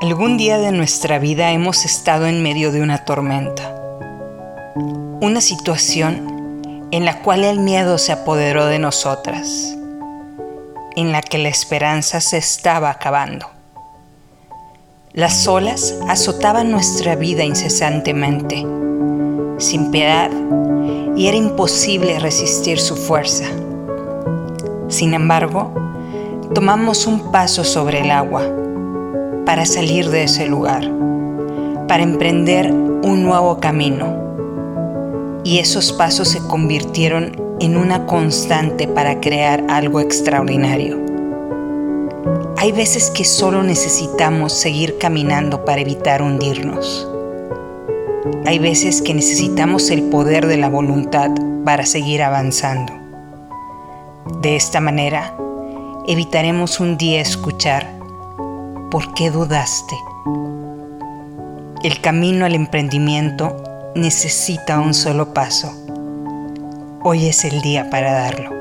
Algún día de nuestra vida hemos estado en medio de una tormenta, una situación en la cual el miedo se apoderó de nosotras, en la que la esperanza se estaba acabando. Las olas azotaban nuestra vida incesantemente, sin piedad, y era imposible resistir su fuerza. Sin embargo, tomamos un paso sobre el agua para salir de ese lugar, para emprender un nuevo camino. Y esos pasos se convirtieron en una constante para crear algo extraordinario. Hay veces que solo necesitamos seguir caminando para evitar hundirnos. Hay veces que necesitamos el poder de la voluntad para seguir avanzando. De esta manera, evitaremos un día escuchar ¿por qué dudaste? El camino al emprendimiento necesita un solo paso. Hoy es el día para darlo.